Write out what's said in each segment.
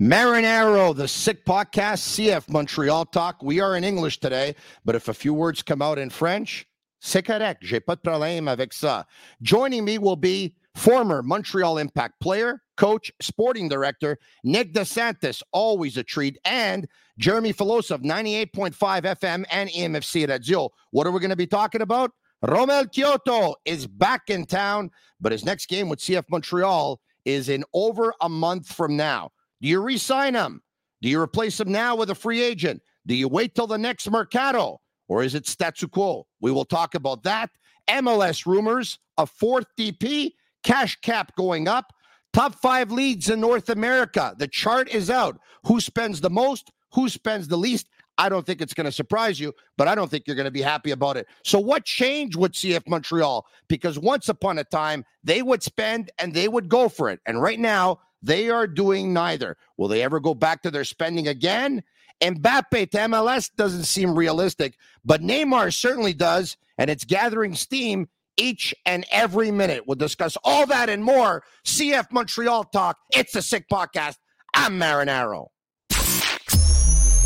Marinaro, the sick podcast, CF Montreal talk. We are in English today, but if a few words come out in French, c'est correct. J'ai pas de problème avec ça. Joining me will be former Montreal Impact player, coach, sporting director, Nick DeSantis, always a treat, and Jeremy Filosa of 98.5 FM and IMFC Radio. What are we going to be talking about? Romel Quioto is back in town, but his next game with CF Montreal is in over a month from now. Do you re-sign him? Do you replace him now with a free agent? Do you wait till the next mercado? Or is it statu quo? We will talk about that. MLS rumors, a fourth DP, cash cap going up, top five leads in North America. The chart is out. Who spends the most? Who spends the least? I don't think it's going to surprise you, but I don't think you're going to be happy about it. So, what changed with CF Montreal? Because once upon a time, they would spend and they would go for it. And right now, they are doing neither. Will they ever go back to their spending again? Mbappe to MLS doesn't seem realistic, but Neymar certainly does, and it's gathering steam each and every minute. We'll discuss all that and more. CF Montreal Talk. It's a sick podcast. I'm Marinaro.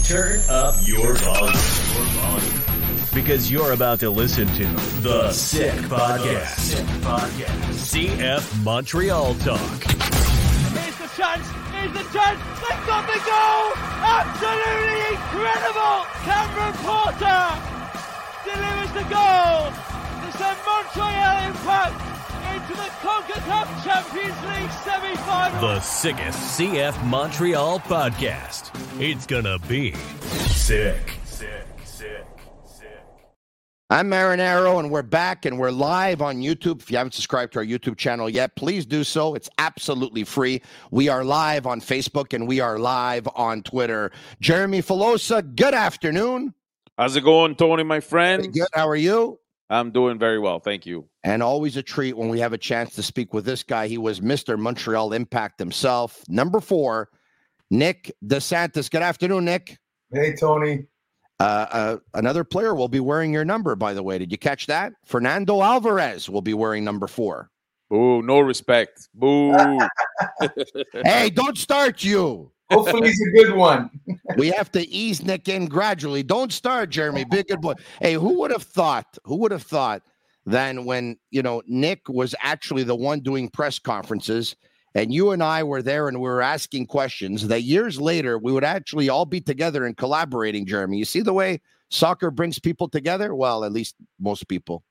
Turn up your volume. Because you're about to listen to The Sick Podcast. Sick Podcast. CF Montreal Talk. Chance. Here's the chance. They've got the goal. Absolutely incredible. Cameron Porter delivers the goal to send Montreal Impact into the CONCACAF Champions League semi-final. The sickest CF Montreal podcast. It's gonna be sick. I'm Marinaro, and we're back and we're live on YouTube. If you haven't subscribed to our YouTube channel yet, please do so. It's absolutely free. We are live on Facebook and we are live on Twitter. Jeremy Filosa, good afternoon. How's it going, Tony, my friend? Good. How are you? I'm doing very well. Thank you. And always a treat when we have a chance to speak with this guy. He was Mr. Montreal Impact himself. Number four, Nick DeSantis. Good afternoon, Nick. Hey, Tony. Uh, uh, another player will be wearing your number, by the way. Did you catch that? Fernando Alvarez will be wearing number four. Boo, no respect. Boo. hey, don't start you. Hopefully, he's a good one. we have to ease Nick in gradually. Don't start, Jeremy. Be a good boy. Hey, who would have thought? Who would have thought then when you know Nick was actually the one doing press conferences and you and I were there and we were asking questions that years later we would actually all be together and collaborating, Jeremy. You see the way soccer brings people together? Well, at least most people.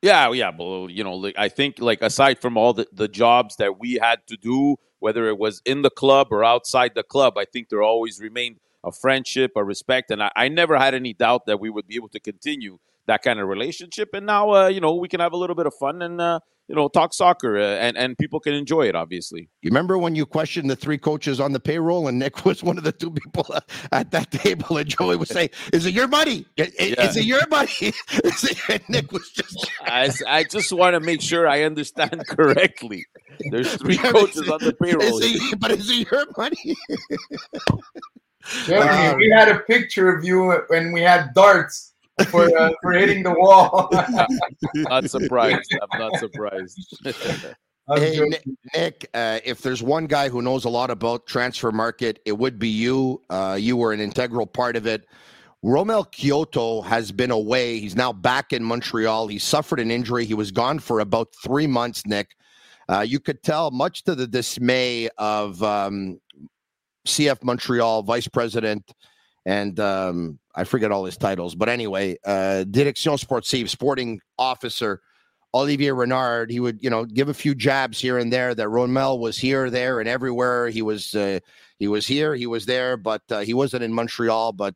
Yeah, yeah, but you know, I think like aside from all the, the jobs that we had to do, whether it was in the club or outside the club, I think there always remained a friendship, a respect, and I, I never had any doubt that we would be able to continue that kind of relationship. And now, uh, you know, we can have a little bit of fun and uh, you know talk soccer, uh, and and people can enjoy it. Obviously, You remember when you questioned the three coaches on the payroll, and Nick was one of the two people at that table, and Joey was saying, "Is it your money? I- I- Is it your money?" Is it-" and Nick was just. I, I just want to make sure I understand correctly. There's three Yeah, coaches is on the payroll. is it- but is it your money? Jeremy, Um, we had a picture of you when we had darts for uh, for hitting the wall. not surprised. I'm not surprised. Hey. Nick, Nick uh, if there's one guy who knows a lot about transfer market, it would be you. Uh, you were an integral part of it. Romel Quioto has been away. He's now back in Montreal. He suffered an injury. He was gone for about three months, Nick. Uh, you could tell, much to the dismay of um, CF Montreal vice president, and um, I forget all his titles, but anyway, uh, Direction Sportive, sporting officer. Olivier Renard, he would, you know, give a few jabs here and there. That Romel was here, there, and everywhere. He was, uh, he was here, he was there, but uh, he wasn't in Montreal. But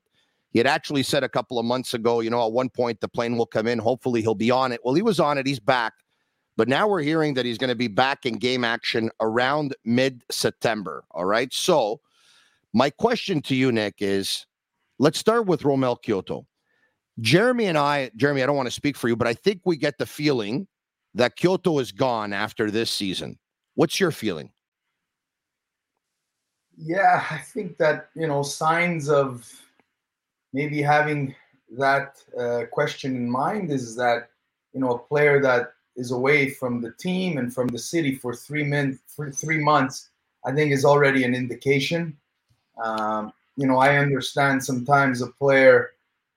he had actually said a couple of months ago, you know, at one point the plane will come in. Hopefully he'll be on it. Well, he was on it. He's back. But now we're hearing that he's going to be back in game action around mid September. All right. So, my question to you, Nick, is let's start with Romel Quioto. Jeremy and I, Jeremy, I don't want to speak for you, but I think we get the feeling that Quioto is gone after this season. What's your feeling? Yeah, I think that, you know, signs of maybe having that uh, question in mind is that, you know, a player that is away from the team and from the city for three min for three months, I think is already an indication. Um, you know, I understand sometimes a player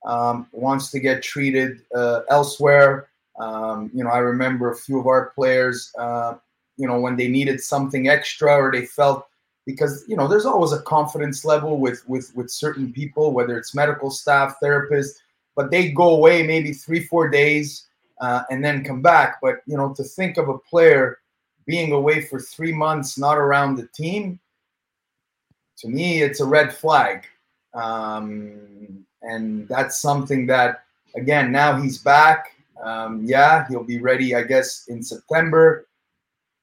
um, wants to get treated uh, elsewhere. Um, you know, I remember a few of our players, uh, you know, when they needed something extra or they felt because you know there's always a confidence level with with with certain people, whether it's medical staff, therapists, but they go away maybe three four days uh, and then come back. But you know, to think of a player being away for three months, not around the team, to me, it's a red flag. Um, and that's something that, again, now he's back. Um, yeah, he'll be ready, I guess, in September.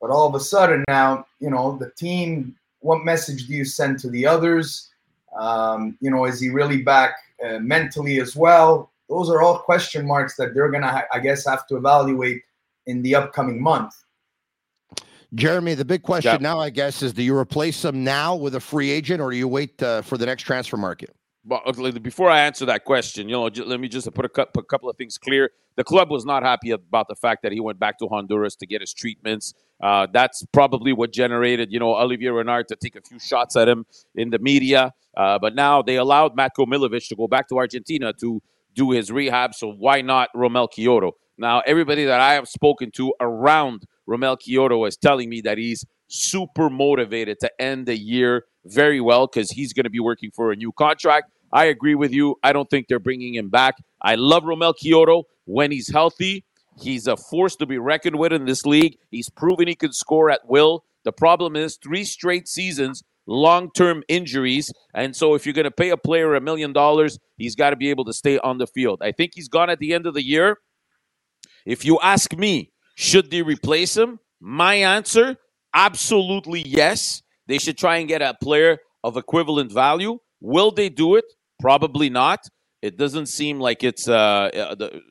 But all of a sudden now, you know, the team, what message do you send to the others? Um, you know, is he really back uh, mentally as well? Those are all question marks that they're going to, I guess, have to evaluate in the upcoming month. Jeremy, the big question now, I guess, is do you replace him now with a free agent or do you wait uh, for the next transfer market? Well, before I answer that question, you know, let me just put a couple of things clear. The club was not happy about the fact that he went back to Honduras to get his treatments. Uh, that's probably what generated, you know, Olivier Renard to take a few shots at him in the media. Uh, but now they allowed Matko Miljevic to go back to Argentina to do his rehab. So why not Romel Quioto? Now, everybody that I have spoken to around Romel Quioto is telling me that he's super motivated to end the year very well because he's going to be working for a new contract. I agree with you. I don't think they're bringing him back. I love Romel Quioto when he's healthy. He's a force to be reckoned with in this league. He's proven he can score at will. The problem is three straight seasons, long term injuries. And so, if you're going to pay a player a million dollars, he's got to be able to stay on the field. I think he's gone at the end of the year. If you ask me, should they replace him? My answer absolutely yes. They should try and get a player of equivalent value. Will they do it? Probably not. It doesn't seem like it's uh,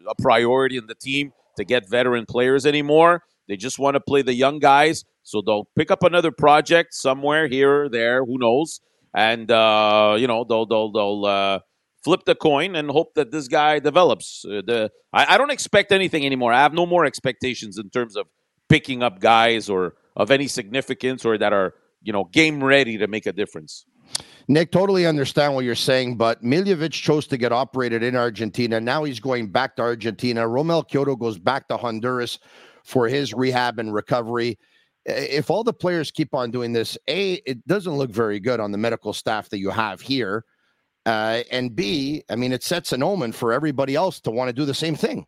a priority in the team to get veteran players anymore. They just want to play the young guys. So they'll pick up another project somewhere here or there, who knows? And uh, you know they'll they'll they'll uh, flip the coin and hope that this guy develops. Uh, the I, I, don't expect anything anymore. I have no more expectations in terms of picking up guys or of any significance or that are you know game ready to make a difference. Nick, totally understand what you're saying, but Miljevic chose to get operated in Argentina. Now he's going back to Argentina. Romel Quioto goes back to Honduras for his rehab and recovery. If all the players keep on doing this, A, it doesn't look very good on the medical staff that you have here. Uh, and B, I mean, it sets an omen for everybody else to want to do the same thing.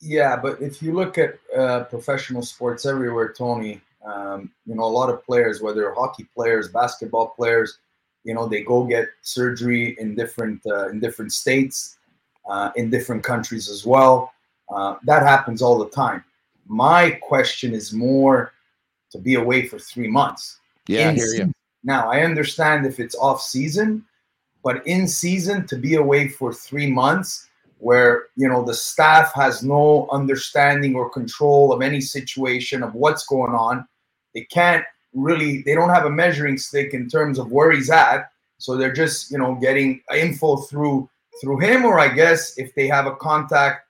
Yeah, but if you look at uh, professional sports everywhere, Tony, um, you know, a lot of players, whether hockey players, basketball players, you know, they go get surgery in different uh, in different states, uh, in different countries as well. Uh, that happens all the time. My question is more to be away for three months. Yeah, I hear you. Now I understand if it's off season, but in season to be away for three months where you know the staff has no understanding or control of any situation of what's going on they can't really they don't have a measuring stick in terms of where he's at. So they're just you know getting info through through him or i guess if they have a contact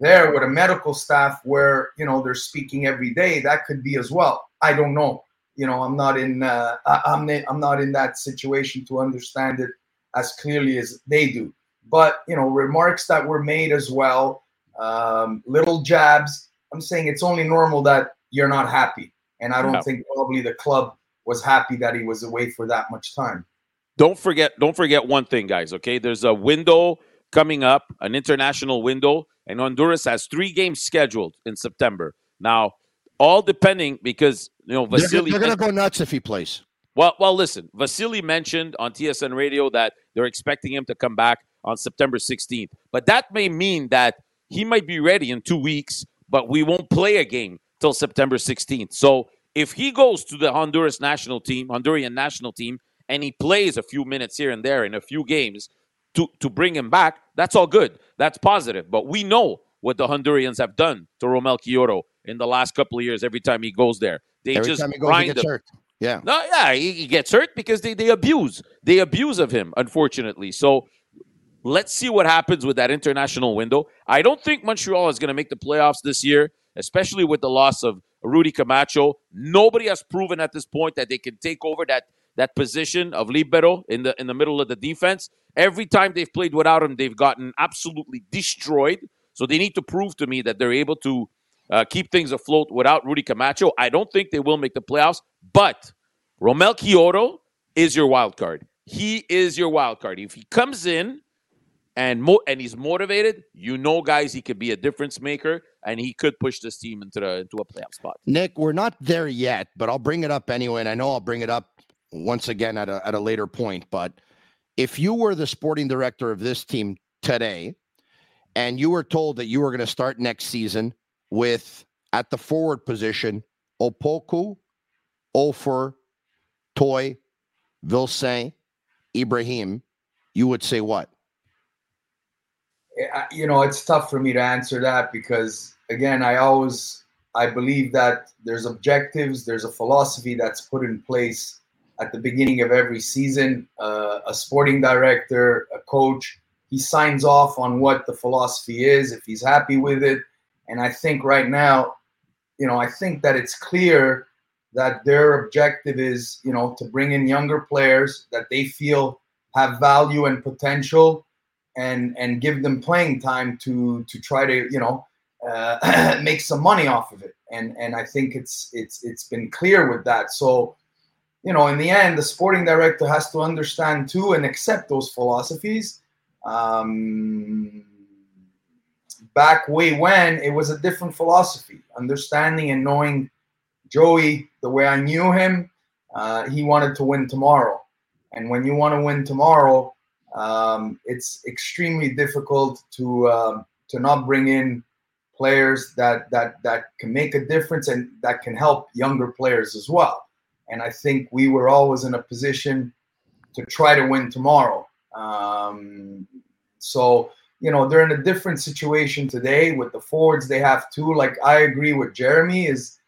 there with a medical staff where you know they're speaking every day that could be as well. I don't know. You know i'm not in uh, i'm i'm not in that situation to understand it as clearly as they do but you know remarks that were made as well um, little jabs i'm saying it's only normal that you're not happy and i don't think probably the club was happy that he was away for that much time. Don't forget, don't forget one thing, guys. Okay, there's a window coming up, an international window, and Honduras has three games scheduled in September. Now, all depending because you know Vasily. They're, they're going to go nuts if he plays. Well, well, listen. Vasily mentioned on TSN Radio that they're expecting him to come back on September 16th, but that may mean that he might be ready in two weeks, but we won't play a game till September 16th. So if he goes to the Honduras national team, Honduran national team, and he plays a few minutes here and there in a few games to, to bring him back, that's all good. That's positive. But we know what the Hondurans have done to Romel Quioto in the last couple of years every time he goes there. They every just time he goes, grind he him. hurt. Yeah. No, yeah, he, he gets hurt because they, they abuse. They abuse of him, unfortunately. So let's see what happens with that international window. I don't think Montreal is going to make the playoffs this year, especially with the loss of Rudy Camacho. Nobody has proven at this point that they can take over that that position of libero in the in the middle of the defense. Every time they've played without him, they've gotten absolutely destroyed. So they need to prove to me that they're able to uh, keep things afloat without Rudy Camacho. I don't think they will make the playoffs, but Romel Quioto is your wild card. He is your wild card. If he comes in and mo- and he's motivated, you know, guys, he could be a difference maker and he could push this team into the into a playoff spot. Nick, we're not there yet, but I'll bring it up anyway. And I know I'll bring it up once again at a, at a later point. But if you were the sporting director of this team today and you were told that you were going to start next season with at the forward position, Opoku, Offor, Toye, Vilsaint, Ibrahim, you would say what? You know, it's tough for me to answer that because again, I always I believe that there's objectives, there's a philosophy that's put in place at the beginning of every season. Uh, a sporting director, a coach, he signs off on what the philosophy is if he's happy with it. And I think right now, you know, I think that it's clear that their objective is, you know, to bring in younger players that they feel have value and potential and and give them playing time to to try to you know uh, make some money off of it. And and I think it's it's it's been clear with that. So you know in the end the sporting director has to understand too and accept those philosophies. Um, back way when it was a different philosophy understanding and knowing Joey the way I knew him uh, he wanted to win tomorrow and when you want to win tomorrow um, it's extremely difficult to um, to not bring in players that that that can make a difference and that can help younger players as well. And I think we were always in a position to try to win tomorrow. Um, so you know they're in a different situation today with the forwards they have too. Like I agree with Jeremy is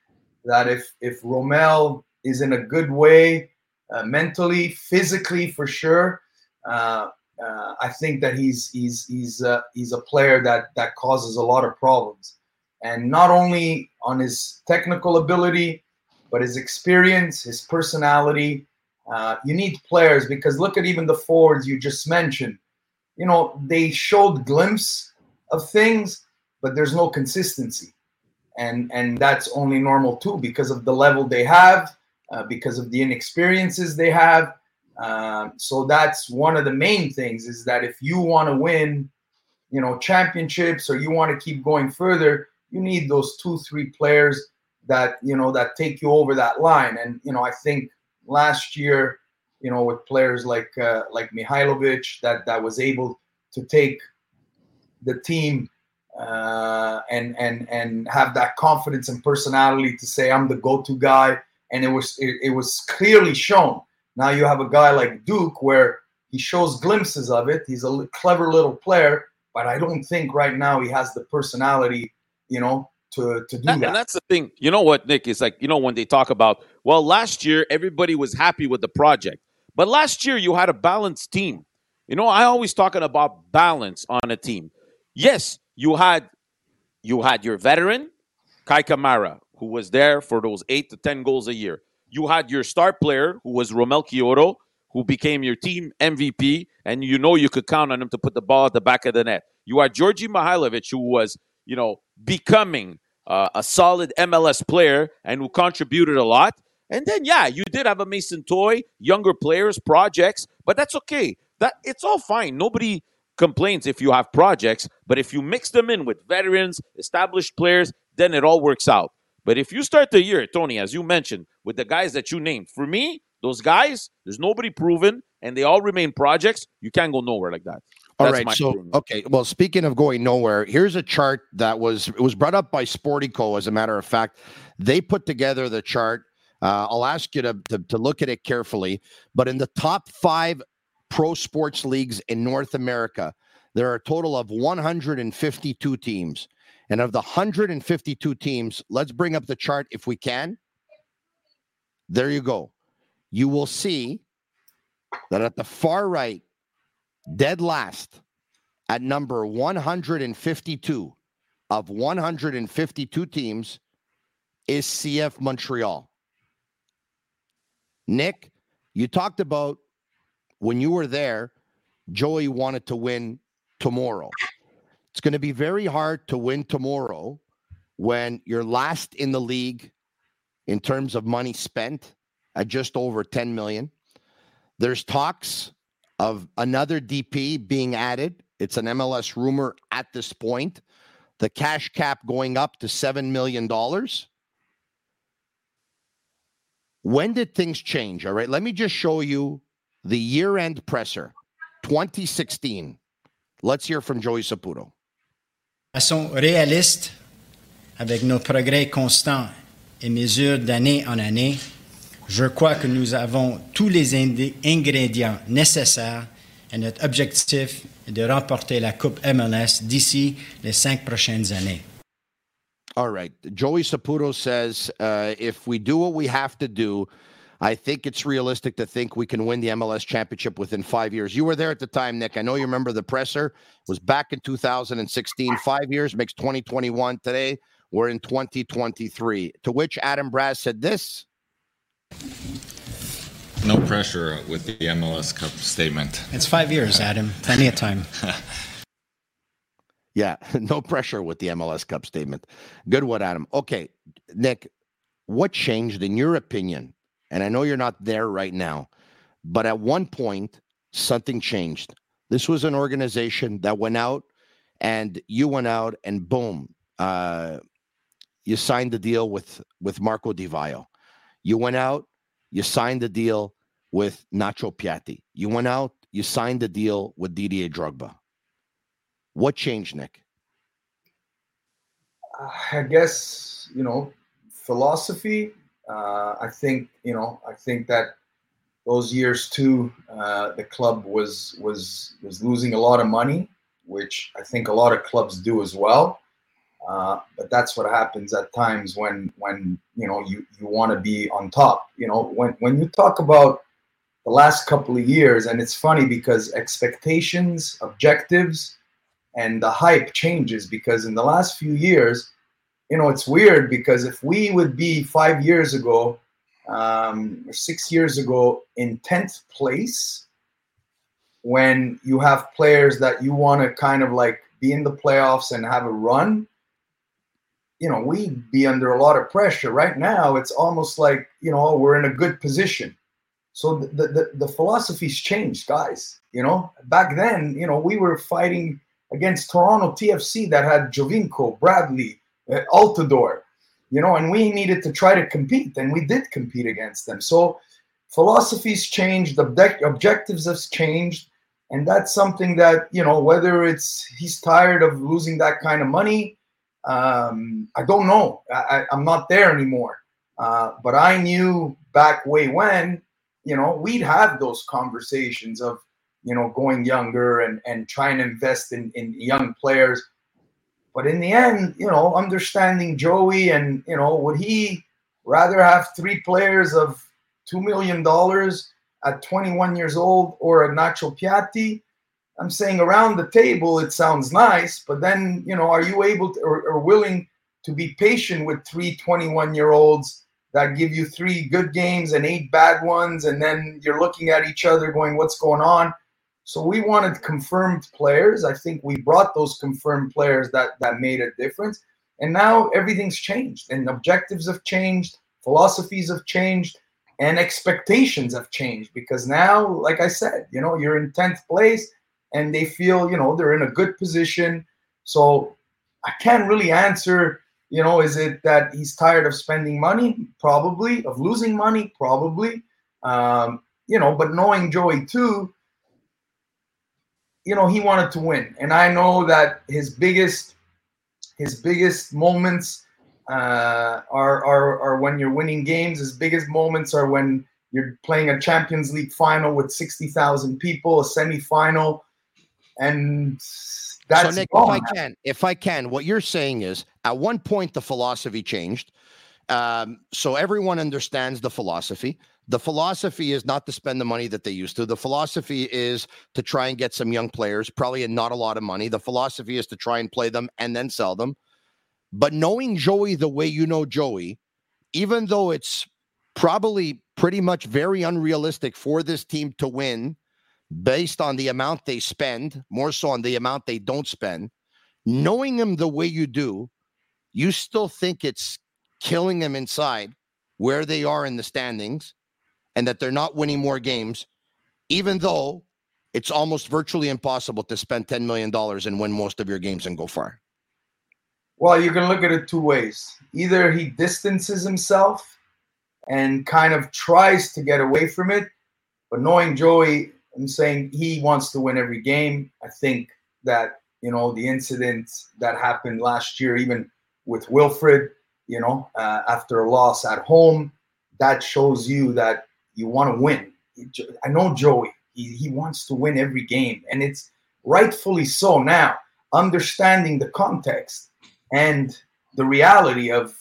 that if if Romel is in a good way uh, mentally, physically for sure. Uh, uh, I think that he's he's he's uh, he's a player that that causes a lot of problems, and not only on his technical ability, but his experience, his personality. Uh, you need players because look at even the forwards you just mentioned. You know they showed glimpse of things, but there's no consistency, and and that's only normal too because of the level they have, uh, because of the inexperiences they have um, so that's one of the main things is that if you want to win, you know, championships or you want to keep going further, you need those two, three players that you know that take you over that line. And you know, I think last year, you know, with players like uh, like Mihailovic, that that was able to take the team uh, and and and have that confidence and personality to say I'm the go-to guy. And it was it, it was clearly shown now you have a guy like Duke where he shows glimpses of it. He's a clever little player, but I don't think right now he has the personality, you know, to to do and, that. And that's the thing. You know what, Nick? Is like, you know, when they talk about, well, last year everybody was happy with the project. But last year you had a balanced team. You know, I always talking about balance on a team. Yes, you had you had your veteran, Kei Kamara, who was there for those eight to ten goals a year. You had your star player, who was Romel Quioto, who became your team MVP, and you know you could count on him to put the ball at the back of the net. You had Georgi Mihailovic, who was, you know, becoming uh, a solid MLS player and who contributed a lot. And then, yeah, you did have a Mason Toye, younger players, projects, but that's okay. That it's all fine. Nobody complains if you have projects, but if you mix them in with veterans, established players, then it all works out. But if you start the year, Tony, as you mentioned, with the guys that you named, for me, those guys, there's nobody proven, and they all remain projects. You can't go nowhere like that. All That's right. So opinion. okay. Well, speaking of going nowhere, here's a chart that was it was brought up by Sportico. As a matter of fact, they put together the chart. Uh, I'll ask you to, to to look at it carefully. But in the top five pro sports leagues in North America, there are a total of 152 teams. And of the 152 teams, let's bring up the chart if we can. There you go. You will see that at the far right, dead last at number 152 of 152 teams is CF Montreal. Nick, you talked about when you were there, Joey wanted to win tomorrow. It's going to be very hard to win tomorrow when you're last in the league in terms of money spent at just over 10 million. There's talks of another DP being added. It's an MLS rumor at this point. The cash cap going up to $7 million. When did things change? All right, let me just show you the year end presser 2016. Let's hear from Joey Saputo. Façon réaliste, avec nos progrès constants et mesures d'année en année, je crois que nous avons tous les ingrédients nécessaires et notre objectif est de remporter la Coupe MLS d'ici les cinq prochaines années. All right. Joey Saputo says uh, if we do what we have to do, I think it's realistic to think we can win the MLS championship within five years. You were there at the time, Nick. I know you remember the presser it was back in 2016. Five years makes 2021. Today we're in 2023. To which Adam Brass said this. No pressure with the MLS Cup statement. It's five years, Adam. Plenty of time. yeah, no pressure with the MLS Cup statement. Good one, Adam. Okay, Nick, what changed in your opinion? And I know you're not there right now, but at one point, something changed. This was an organization that went out and you went out and boom, uh, you signed the deal with with Marco Di Vaio. You went out, you signed the deal with Nacho Piatti. You went out, you signed the deal with Didier Drogba. What changed, Nick? I guess, you know, philosophy. Uh, I think, you know, I think that those years too, uh, the club was was was losing a lot of money, which I think a lot of clubs do as well. Uh, but that's what happens at times when when you know you you want to be on top. You know when when you talk about the last couple of years, and it's funny because expectations, objectives, and the hype changes because in the last few years, you know it's weird because if we would be five years ago um, or six years ago in tenth place, when you have players that you want to kind of like be in the playoffs and have a run you know, we'd be under a lot of pressure. Right now, it's almost like, you know, we're in a good position. So the, the, the philosophy's changed, guys. You know, back then, you know, we were fighting against Toronto TFC that had Giovinco, Bradley, uh, Altidore, you know, and we needed to try to compete, and we did compete against them. So philosophies changed, objectives have changed, and that's something that, you know, whether it's he's tired of losing that kind of money, um, I don't know. I, am not there anymore. Uh, but I knew back way when, you know, we'd have those conversations of, you know, going younger and, and trying to invest in, in young players. But in the end, you know, understanding Joey and, you know, would he rather have three players of $2 million at 21 years old or a Nacho Piatti? I'm saying around the table, it sounds nice, but then, you know, are you able to, or, or willing to be patient with three 21 year olds that give you three good games and eight bad ones? And then you're looking at each other going, what's going on? So we wanted confirmed players. I think we brought those confirmed players that, that made a difference. And now everything's changed and objectives have changed. philosophies have changed and expectations have changed because now, like I said, you know, you're in 10th place and they feel, you know, they're in a good position. So I can't really answer, you know, is it that he's tired of spending money? Probably. Of losing money? Probably. Um, you know, but knowing Joey too, you know, he wanted to win. And I know that his biggest his biggest moments uh, are, are are when you're winning games. His biggest moments are when you're playing a Champions League final with sixty thousand people, a semifinal, and that's so Nick, if I can, if I can, what you're saying is, at one point the philosophy changed. Um, so everyone understands the philosophy. The philosophy is not to spend the money that they used to. The philosophy is to try and get some young players, probably not a lot of money. The philosophy is to try and play them and then sell them. But knowing Joey the way you know Joey, even though it's probably pretty much very unrealistic for this team to win based on the amount they spend, more so on the amount they don't spend, knowing him the way you do, you still think it's killing them inside where they are in the standings and that they're not winning more games, even though it's almost virtually impossible to spend $10 million and win most of your games and go far. Well, you can look at it two ways. Either he distances himself and kind of tries to get away from it, but knowing Joey, I'm saying he wants to win every game. I think that, you know, the incident that happened last year, even with Wilfried, you know, uh, after a loss at home, that shows you that you want to win. I know Joey, he, he wants to win every game, and it's rightfully so now, understanding the context and the reality of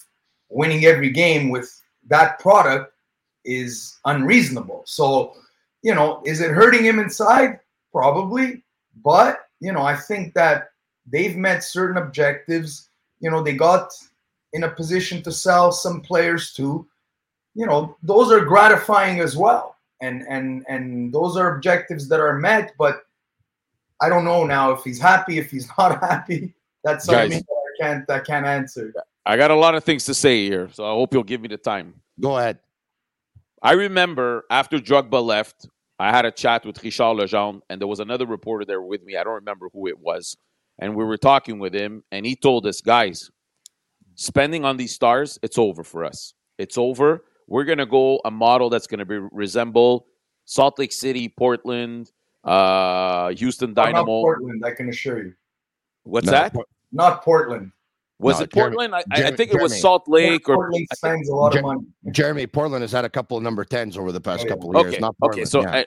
winning every game with that product is unreasonable. So, you know, is it hurting him inside? Probably. But, you know, I think that they've met certain objectives. You know, they got in a position to sell some players too. You know, those are gratifying as well. And and and those are objectives that are met, but I don't know now if he's happy, if he's not happy. That's something Guys, can't I can't answer. I got a lot of things to say here, so I hope you'll give me the time. Go ahead. I remember after Drogba left, I had a chat with Richard Legendre, and there was another reporter there with me. I don't remember who it was. And we were talking with him, and he told us, guys, spending on these stars, it's over for us. It's over. We're going to go a model that's going to be resemble Salt Lake City, Portland, uh, Houston Dynamo. Portland, I can assure you. What's no, that? not Portland. Was no, it Portland? Jeremy, I, I, think it was Salt Lake or Portland spends a lot of money. Jeremy Portland has had a couple of number tens over the past oh, yeah. couple of years. Okay, not okay. So yeah. I,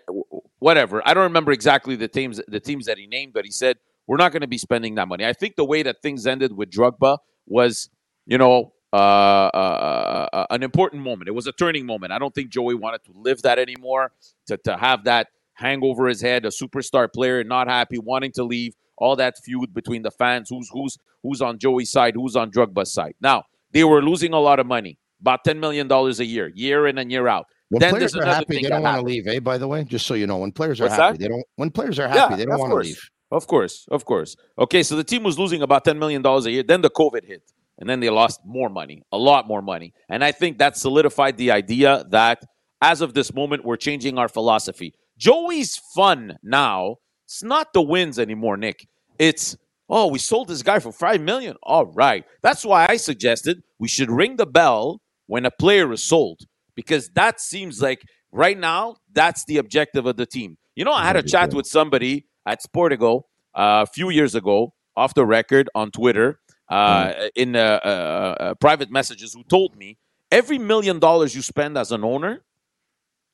whatever. I don't remember exactly the teams the teams that he named, but he said we're not going to be spending that money. I think the way that things ended with Drogba was, you know, uh, uh, uh, uh, an important moment. It was a turning moment. I don't think Joey wanted to live that anymore. To to have that hang over his head, a superstar player not happy, wanting to leave all that feud between the fans, who's who's who's on Joey's side, who's on Drogba's side. Now they were losing a lot of money, about ten million dollars a year, year in and year out. When then players are happy, they don't want to leave. Eh? By the way, just so you know, when players are What's happy, that? they don't. When players are happy, yeah, they don't want to leave. Of course, of course. Okay, so the team was losing about ten million dollars a year. Then the COVID hit, and then they lost more money, a lot more money. And I think that solidified the idea that as of this moment, we're changing our philosophy. Joey's fun now. It's not the wins anymore, Nick. It's oh, we sold this guy for five million. All right. That's why I suggested we should ring the bell when a player is sold. Because that seems like right now, that's the objective of the team. You know, I had a chat with somebody at Sportico uh, a few years ago, off the record on Twitter, uh, mm. in uh, private messages, who told me every million dollars you spend as an owner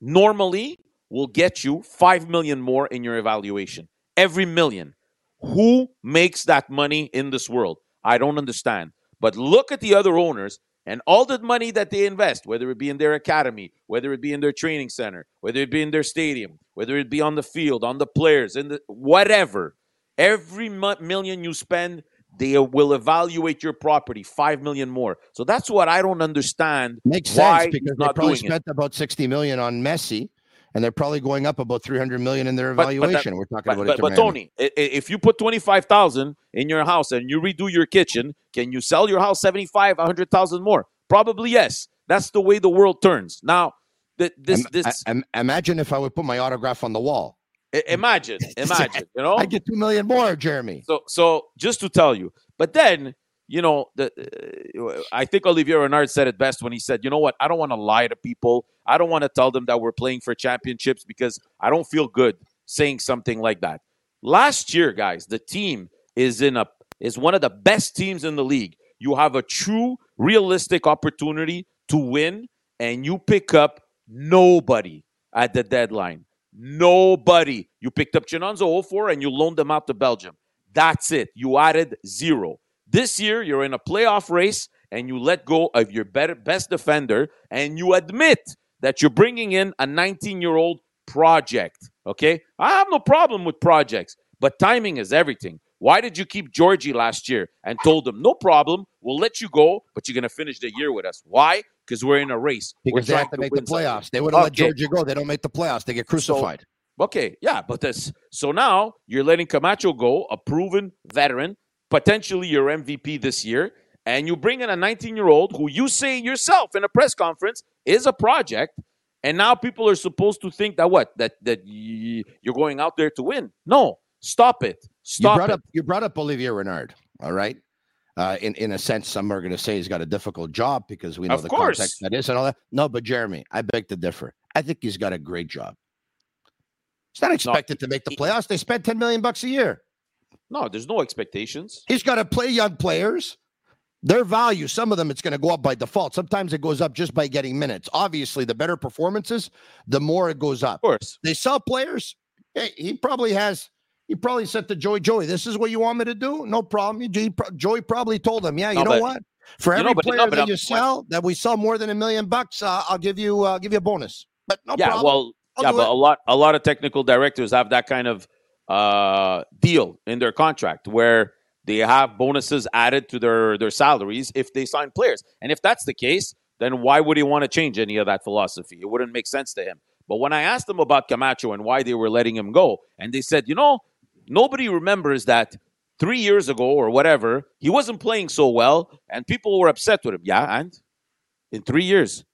normally will get you five million more in your evaluation. Every million. Who makes that money in this world? I don't understand. But look at the other owners and all the money that they invest, whether it be in their academy, whether it be in their training center, whether it be in their stadium, whether it be on the field, on the players, in the whatever. Every million you spend, they will evaluate your property five million more. So that's what I don't understand. Makes sense because they probably spent it. about sixty million on Messi and they're probably going up about 300 million in their evaluation. But, but that, We're talking but, about it. But Tony, if you put 25,000 in your house and you redo your kitchen, can you sell your house 75, 100,000 more? Probably yes. That's the way the world turns. Now, th- this this I- im- imagine if I would put my autograph on the wall. I- imagine, imagine, you know. I get two million more, Jeremy. So, so just to tell you, but then you know, the uh, I think Olivier Renard said it best when he said, "You know what? I don't want to lie to people. I don't want to tell them that we're playing for championships because I don't feel good saying something like that." Last year, guys, the team is in a is one of the best teams in the league. You have a true, realistic opportunity to win, and you pick up nobody at the deadline. Nobody. You picked up Chinonso Offor and you loaned them out to Belgium. That's it. You added zero. This year, you're in a playoff race and you let go of your better, best defender and you admit that you're bringing in a 19 year old project. Okay? I have no problem with projects, but timing is everything. Why did you keep Georgie last year and told him, no problem, we'll let you go, but you're going to finish the year with us? Why? Because we're in a race. Because we're they trying have to make the win something. playoffs. They would have let Okay. Georgia go. They don't make the playoffs. They get crucified. Okay, yeah, but this so now you're letting Camacho go, a proven veteran, potentially your MVP this year, and you bring in a 19 year old who you say yourself in a press conference is a project, and now people are supposed to think that what that that you're going out there to win. No, stop it, stop you brought it. up you brought up Olivier Renard. All right. Uh, in in a sense, some are going to say he's got a difficult job because we know Of the course. context that is and all that. No, but Jeremy, I beg to differ. I think he's got a great job. He's not expected to make the playoffs. They spend ten million bucks a year. no, there's no expectations. He's got to play young players. Their value, some of them, it's going to go up by default. Sometimes it goes up just by getting minutes. Obviously, the better performances, the more it goes up. Of course, They sell players. Hey, he probably has. He probably said to Joey, Joey, this is what you want me to do? No problem. Joey probably told him, yeah, you No, know but- what? For you every know, but- player no, that I'm- you sell, that we sell more than a million bucks, uh, I'll give you, uh, give you a bonus. But no yeah, problem. well, I'll yeah, but it. a lot a lot of technical directors have that kind of uh, deal in their contract where they have bonuses added to their their salaries if they sign players. And if that's the case, then why would he want to change any of that philosophy? It wouldn't make sense to him. But when I asked them about Camacho and why they were letting him go, and they said, you know, nobody remembers that three years ago or whatever, he wasn't playing so well, and people were upset with him. Yeah, and in three years.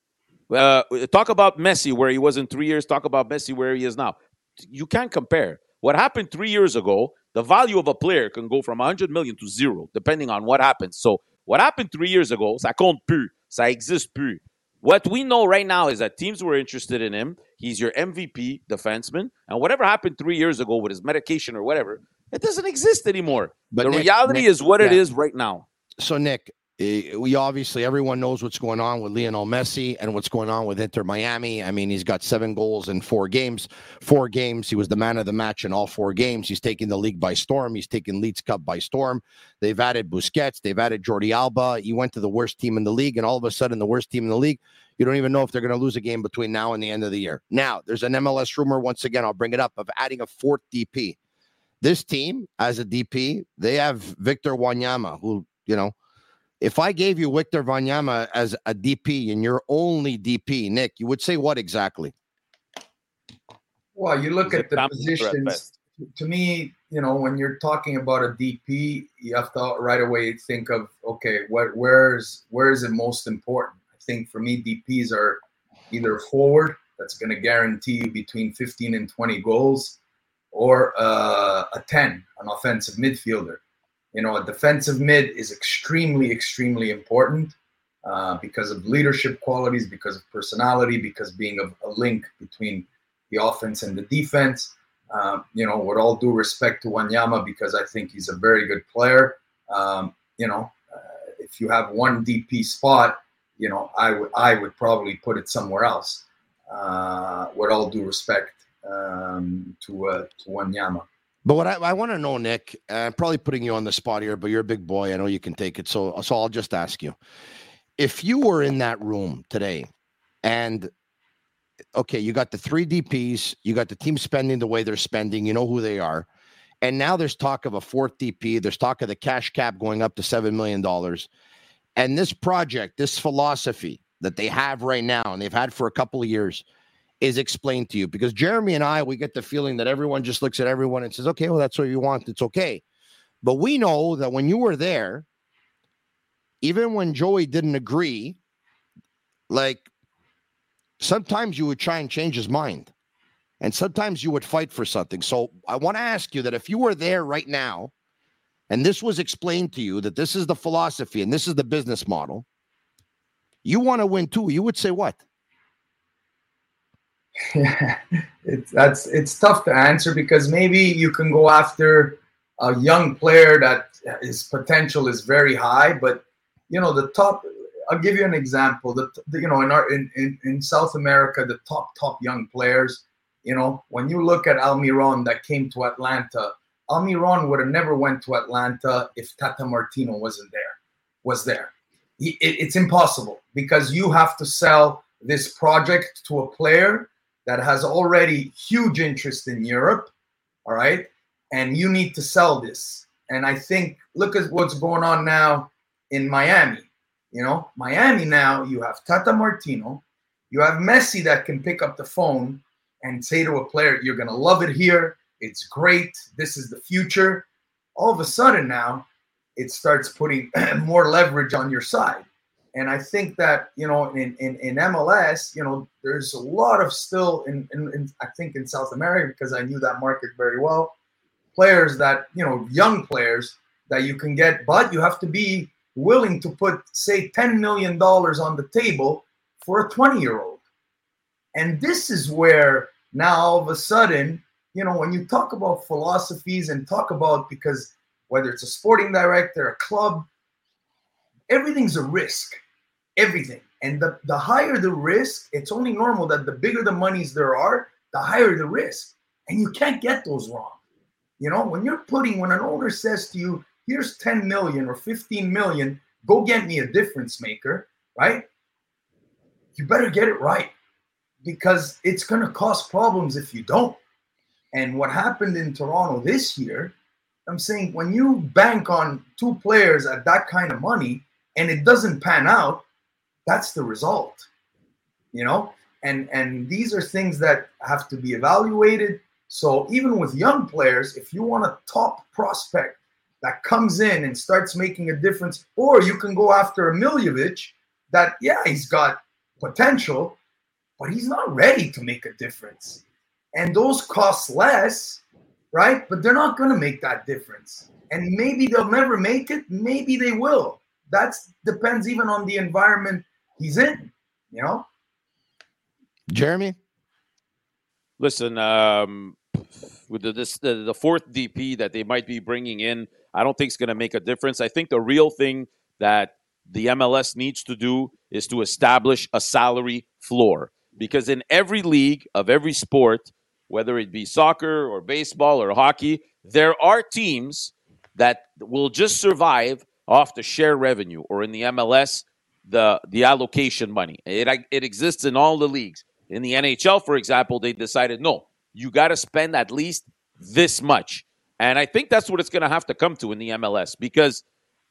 Uh, talk about Messi where he was in three years. Talk about Messi where he is now. You can't compare. What happened three years ago, the value of a player can go from 100 million to zero, depending on what happens. So, what happened three years ago, ça compte plus. Ça existe plus. What we know right now is that teams were interested in him. He's your MVP defenseman. And whatever happened three years ago with his medication or whatever, it doesn't exist anymore. But the Nick- reality Nick- is what it yeah. is right now. so Nick, eh, we obviously everyone knows what's going on with Lionel Messi and what's going on with Inter Miami. I mean, he's got seven goals in four games. Four games, he was the man of the match in all four games. He's taking the league by storm. He's taking Leagues Cup by storm. They've added Busquets. They've added Jordi Alba. He went to the worst team in the league, and all of a sudden, the worst team in the league. You don't even know if they're going to lose a game between now and the end of the year. Now, there's an MLS rumor once again. I'll bring it up of adding a fourth DP. This team, as a DP, they have Victor Wanyama, who you know if I gave you Victor Wanyama as a DP and your only DP, Nick, you would say what exactly? Well, you look He's at the top player at positions. To me, you know, when you're talking about a DP, you have to right away think of okay, what where's where is it most important? I think for me, DPs are either forward that's going to guarantee you between 15 and 20 goals, or uh, a 10, an offensive midfielder. You know, a defensive mid is extremely, extremely important uh, because of leadership qualities, because of personality, because being a, a link between the offense and the defense. Um, you know, with all due respect to Wanyama, because I think he's a very good player. Um, you know, uh, if you have one DP spot, you know, I would I would probably put it somewhere else. Uh, with all due respect um, to uh, to Wanyama. But what I, I want to know, Nick, I'm probably putting you on the spot here, but you're a big boy. I know you can take it. So, so I'll just ask you if you were in that room today and okay, you got the three DPs, you got the team spending the way they're spending, you know who they are. And now there's talk of a fourth DP, there's talk of the cash cap going up to $7 million. And this project, this philosophy that they have right now, and they've had for a couple of years, is explained to you because Jeremy and I, we get the feeling that everyone just looks at everyone and says, okay, well, that's what you want. It's okay. But we know that when you were there, even when Joey didn't agree, like sometimes you would try and change his mind, and sometimes you would fight for something. So I want to ask you that if you were there right now, and this was explained to you that this is the philosophy and this is the business model, you want to win too. You would say what? Yeah, it's that's it's tough to answer because maybe you can go after a young player that his potential is very high, but you know the top. I'll give you an example. The, the you know in our in, in in South America, the top top young players. You know when you look at Almiron that came to Atlanta, Almiron would have never went to Atlanta if Tata Martino wasn't there. Was there? He, it, it's impossible because you have to sell this project to a player that has already huge interest in Europe. All right. And you need to sell this. And I think, look at what's going on now in Miami. You know, Miami now, you have Tata Martino, you have Messi that can pick up the phone and say to a player, You're going to love it here. It's great. This is the future. All of a sudden now, it starts putting more leverage on your side. And I think that, you know, in, in, in MLS, you know, there's a lot of still in, in, in, I think in South America, because I knew that market very well, players that, you know, young players that you can get, but you have to be willing to put, say, $10 million on the table for a 20 year old. And this is where now all of a sudden, you know, when you talk about philosophies and talk about because whether it's a sporting director, a club, everything's a risk everything. And the, the higher the risk, it's only normal that the bigger the monies there are, the higher the risk. And you can't get those wrong. You know, when you're putting, when an owner says to you, here's 10 million or 15 million, go get me a difference maker, right? You better get it right because it's going to cause problems if you don't. And what happened in Toronto this year, I'm saying when you bank on two players at that kind of money and it doesn't pan out, that's the result you know? And and these are things that have to be evaluated. So even with young players if you want a top prospect that comes in and starts making a difference or you can go after a Miljevic that yeah he's got potential but he's not ready to make a difference. And those cost less right? But they're not going to make that difference. And maybe they'll never make it maybe they will. That depends even on the environment he's in, you know? Jeremy? Listen, um, with the, this, the, the fourth DP that they might be bringing in, I don't think it's going to make a difference. I think the real thing that the MLS needs to do is to establish a salary floor. Because in every league of every sport, whether it be soccer or baseball or hockey, there are teams that will just survive off the share revenue. Or in the MLS, the the allocation money. It it exists in all the leagues. In the NHL, for example, they decided no, you got to spend at least this much, and I think that's what it's going to have to come to in the MLS because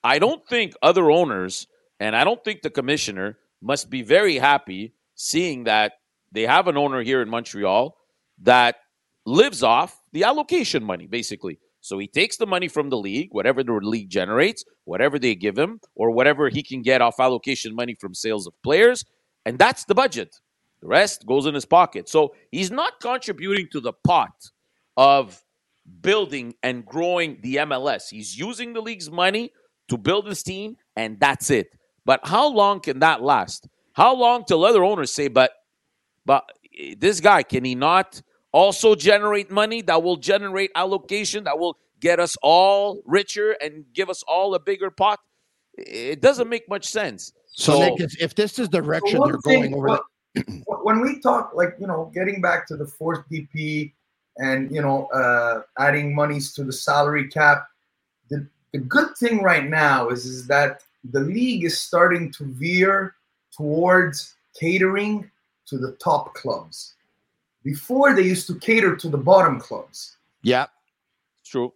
I don't think other owners and I don't think the commissioner must be very happy seeing that they have an owner here in Montreal that lives off the allocation money, basically. So he takes the money from the league, whatever the league generates, whatever they give him, or whatever he can get off allocation money from sales of players, and that's the budget. The rest goes in his pocket. So he's not contributing to the pot of building and growing the MLS. He's using the league's money to build his team, and that's it. But how long can that last? How long till other owners say, but but eh, this guy, can he not also generate money that will generate allocation that will get us all richer and give us all a bigger pot. It doesn't make much sense. So, so Nick, if, if, this is the direction so they're going over, the- when we talk, like you know, getting back to the fourth DP and you know, uh, adding monies to the salary cap, the the good thing right now is is that the league is starting to veer towards catering to the top clubs. Before they used to cater to the bottom clubs. Yeah, true.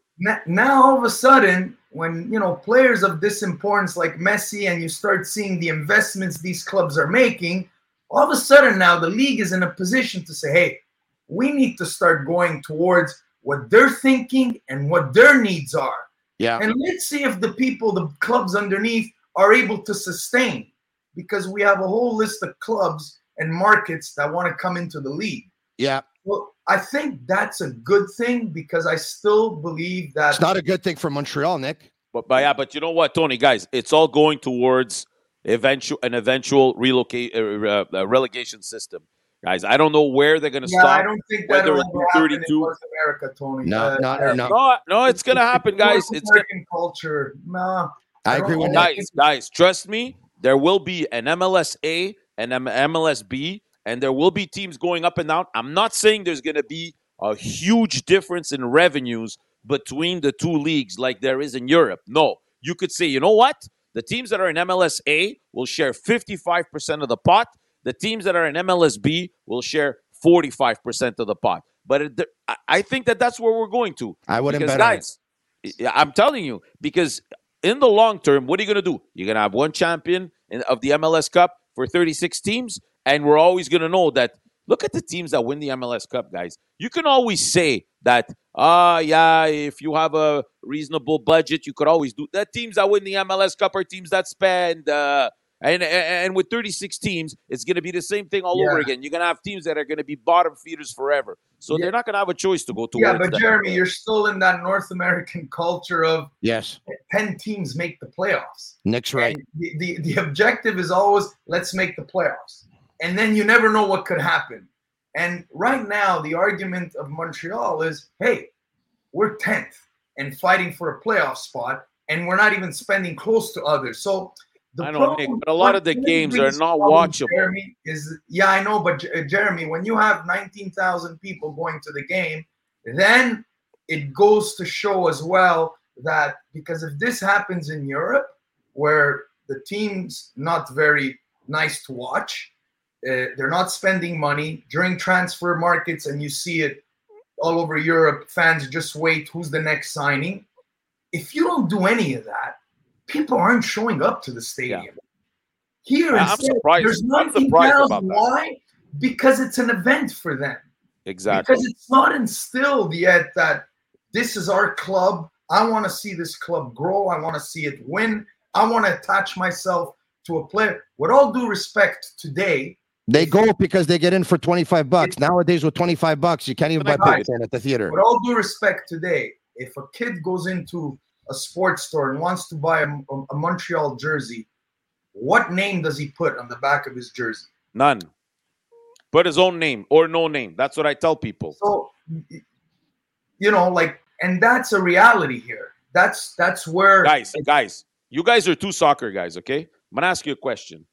Now all of a sudden, when you know players of this importance like Messi, and you start seeing the investments these clubs are making, all of a sudden now the league is in a position to say, "Hey, we need to start going towards what they're thinking and what their needs are." Yeah. And let's see if the people, the clubs underneath, are able to sustain. because we have a whole list of clubs and markets that want to come into the league. Yeah. Well, I think that's a good thing because I still believe that It's not a good thing for Montreal, Nick. But, but yeah, but you know what, Tony, guys, it's all going towards eventual an eventual relocate uh, uh, relegation system, guys. I don't know where they're going to yeah, stop. I don't think whether that'll it's ever in 32. North America, Tony. No, Uh, no, no. No, no, it's going to happen, guys. North It's gonna, American culture. Nah, I don't agree with know. Guys, guys, trust me. There will be an MLS A and an MLS B, and there will be teams going up and down. I'm not saying there's going to be a huge difference in revenues between the two leagues like there is in Europe. No, you could say, you know what? The teams that are in MLS A will share 55% of the pot. The teams that are in MLS B will share 45% of the pot. But it, I- think that that's where we're going to. I wouldn't because bet on it. guys, I'm telling you, because in the long term, what are you going to do? You're going to have one champion in, of the MLS Cup for 36 teams, and we're always going to know that. Look at the teams that win the MLS Cup, guys. You can always say that, ah, yeah, if you have a reasonable budget, you could always do that. Teams that win the MLS Cup are teams that spend. Uh, and, and and with 36 teams, it's going to be the same thing all over again. You're going to have teams that are going to be bottom feeders forever. So Yeah. they're not going to have a choice to go to. yeah, but that. Jeremy, you're still in that North American culture of Yes, 10 teams make the playoffs. Nick's right. The, the, the objective is always let's make the playoffs. And then you never know what could happen. And right now, the argument of Montreal is hey, we're 10th and fighting for a playoff spot, and we're not even spending close to others. So the I know, problem- Nick, but a lot of the games are not watchable. Jeremy, is yeah, I know, but J- uh, Jeremy, when you have 19,000 people going to the game, then it goes to show as well that because if this happens in Europe, where the team's not very nice to watch, uh, they're not spending money during transfer markets, and you see it all over Europe. Fans just wait who's the next signing. If you don't do any of that, people aren't showing up to the stadium. Here, I- I'm instead, surprised- there's I'm surprised 19,000. about that. Why? Because it's an event for them Exactly. because it's not instilled yet that this is our club. I want to see this club grow. I want to see it win. I want to attach myself to a player. With all due respect, today, They go because they get in for 25 bucks. Nowadays, with 25 bucks, you can't even buy Right. popcorn at the theater. with all due respect, today, if a kid goes into a sports store and wants to buy a, a Montreal jersey, what name does he put on the back of his jersey? None. Put his own name or no name. That's what I tell people. So, you know, like, and that's a reality here. That's that's where Guys, guys, you guys are two soccer guys, okay? I'm gonna ask you a question.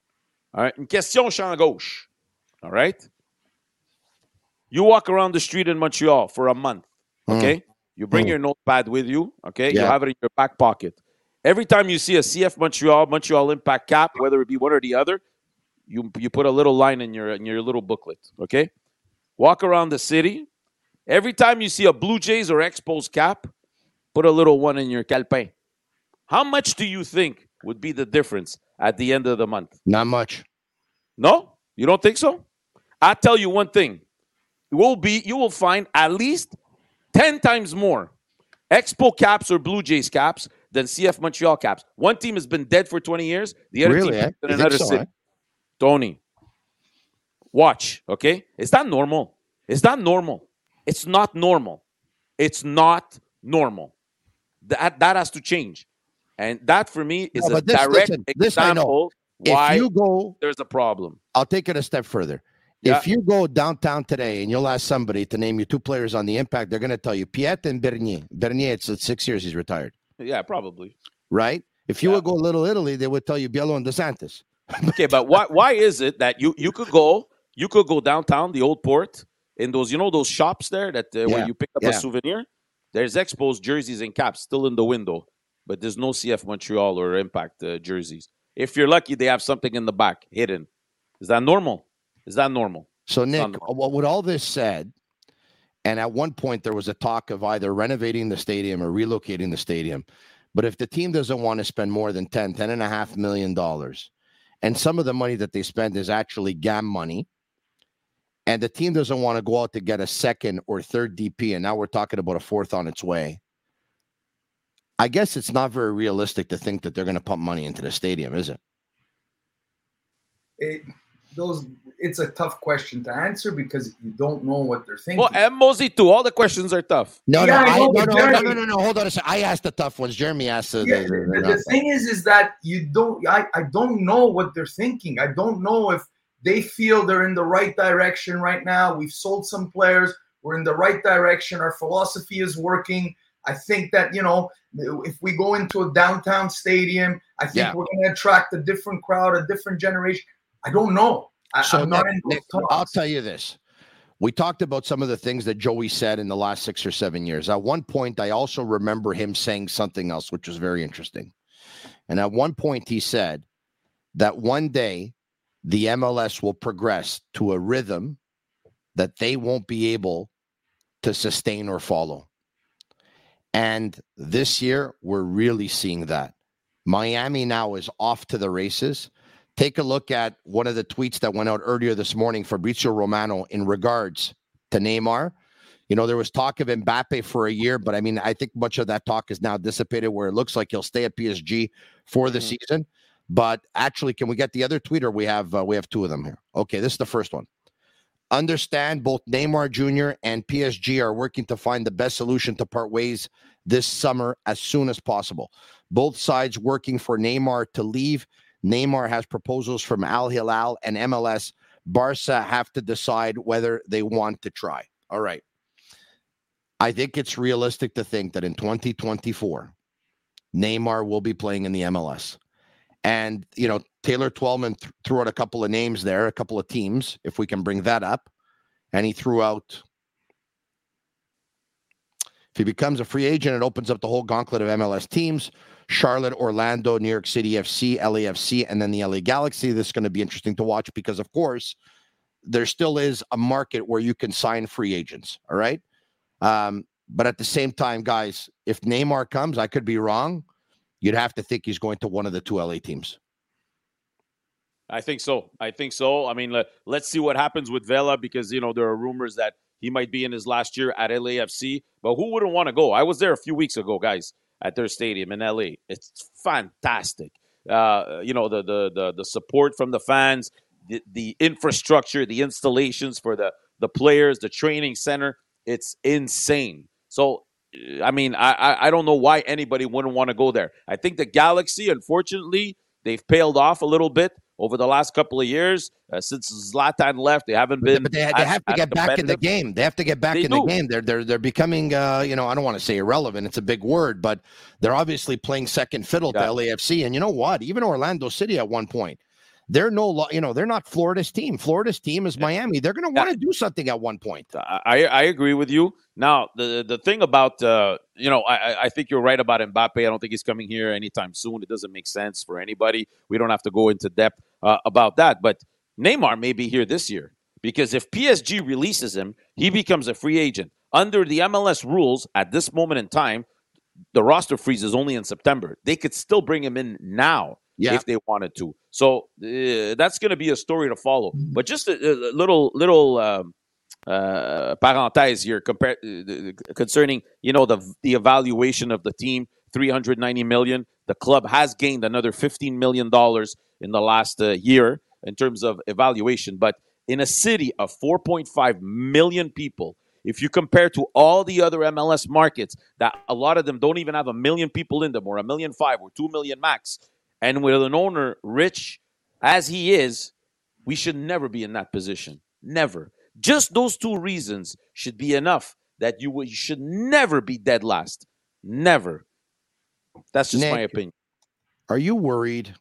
All right. Une question champ gauche. All right. You walk around the street in Montreal for a month, okay? You bring Mm. your notepad with you, okay? You have it in your back pocket. Every time you see a CF Montreal, Montreal Impact cap, whether it be one or the other, you you put a little line in your in your little booklet, okay? Walk around the city. Every time you see a Blue Jays or Expos cap, put a little one in your calepin. How much do you think would be the difference at the end of the month? Not much. No? You don't think so? I tell you one thing. It will be you will find at least 10 times more Expo caps or Blue Jays caps than CF Montreal caps. One team has been dead for 20 years, the other Really, team eh? in another so, city. eh? Tony, watch, okay? It's not normal. It's not normal. It's not normal. It's not normal. That that has to change. And that for me is No, a this- direct listen, this I know. example If you go, there's a problem. I'll take it a step further. Yeah. If you go downtown today and you'll ask somebody to name you two players on the impact, they're going to tell you Piatti and Bernier. Bernier, it's it's six years he's retired, Yeah, probably. right? If you Yeah. would go Little Italy, they would tell you Biello and DeSantis. Okay, but why why is it that you you could go you could go downtown the old port in those you know those shops there that uh, Yeah, where you pick up a souvenir? There's Expos jerseys and caps still in the window, but there's no CF Montreal or Impact uh, jerseys. If you're lucky, they have something in the back hidden. Is that normal? Is that normal? So, Nick, Unreal. uh, with all this said, and at one point there was a talk of either renovating the stadium or relocating the stadium. But if the team doesn't want to spend more than 10, 10 and a half million dollars, and some of the money that they spend is actually GAM money, and the team doesn't want to go out to get a second or third DP, and now we're talking about a fourth on its way. I guess it's not very realistic to think that they're going to pump money into the stadium, is it? it, those it's a tough question to answer because you don't know what they're thinking. Well, and Mosey too. All the questions are tough. No, Yeah, no, I I, no, no, no, no, no, no. Hold on a second. I asked the tough ones. Jeremy asked the. Yeah, the, the, the- the, thing is, is that you don't. I, I don't know what they're thinking. I don't know if they feel they're in the right direction right now. We've sold some players. We're in the right direction. Our philosophy is working. I think that you know, if we go into a downtown stadium, I think Yeah. we're going to attract a different crowd, a different generation. I don't know. I, So Nick- Nick. I'll tell you this. We talked about some of the things that Joey said in the last six or seven years. At one point, I also remember him saying something else, which was very interesting. And at one point, he said that one day the MLS will progress to a rhythm that they won't be able to sustain or follow. And this year, we're really seeing that. Miami now is off to the races. Take a look at one of the tweets that went out earlier this morning, Fabrizio Romano, in regards to Neymar. You know, there was talk of Mbappe for a year, but I mean, I think much of that talk is now dissipated where it looks like he'll stay at PSG for the season. But actually, can we get the other tweet or we have uh, we have two of them here? Okay, this is the first one. Understand both Neymar Jr. and PSG are working to find the best solution to part ways this summer as soon as possible. Both sides working for Neymar to leave. Neymar has proposals from Al Hilal and MLS. Barca have to decide whether they want to try. All right. I think it's realistic to think that in 2024, Neymar will be playing in the MLS. And, you know, Taylor Twellman th- threw out a couple of names there, a couple of teams, if we can bring that up. And he threw out, if he becomes a free agent, it opens up the whole gauntlet of MLS teams Charlotte, Orlando, New York City FC, LAFC, and then the LA Galaxy. This is going to be interesting to watch because, of course, there still is a market where you can sign free agents. All right. Um, but at the same time, guys, if Neymar comes, I could be wrong. You'd have to think he's going to one of the two LA teams. I think so. I think so. I mean, let, let's see what happens with Vela because you know there are rumors that he might be in his last year at LAFC. But who wouldn't want to go? I was there a few weeks ago, guys, at their stadium in LA. It's fantastic. Uh, you know the the the the support from the fans, the, the infrastructure, the installations for the the players, the training center. It's insane. So I mean, I, I don't know why anybody wouldn't want to go there. I think the Galaxy, unfortunately, they've paled off a little bit over the last couple of years uh, since Zlatan left. They haven't been. But they, they as- have to get back in the game. They have to get back They in the game. They're they're they're becoming uh, you know, I don't want to say irrelevant. It's a big word, but they're obviously playing second fiddle Yeah. to LAFC. And you know what? Even Orlando City at one point, they're no you know, they're not Florida's team. Florida's team is Miami. They're gonna want to do something at one point. I, I agree with you. Now, the the thing about uh, you know, I, I- I think you're right about Mbappe. I don't think he's coming here anytime soon. It doesn't make sense for anybody. We don't have to go into depth uh, about that. But Neymar may be here this year because if PSG releases him, he becomes a free agent. Under the MLS rules, at this moment in time, the roster freeze is only in September. They could still bring him in now Yeah. if they wanted to. So uh, that's going to be a story to follow. But just a, a little little um, uh, parenthèse here compare, uh, concerning you know the the evaluation of the team 390 million the club has gained another 15 million dollars in the last uh, year in terms of evaluation but in a city of 4.5 million people if you compare to all the other MLS markets that a lot of them don't even have a million people in them or a million five or 2 million max and with an owner rich as he is we should never be in that position never just those two reasons should be enough that you, you should never be dead last. Never. That's just my opinion. Are you worried?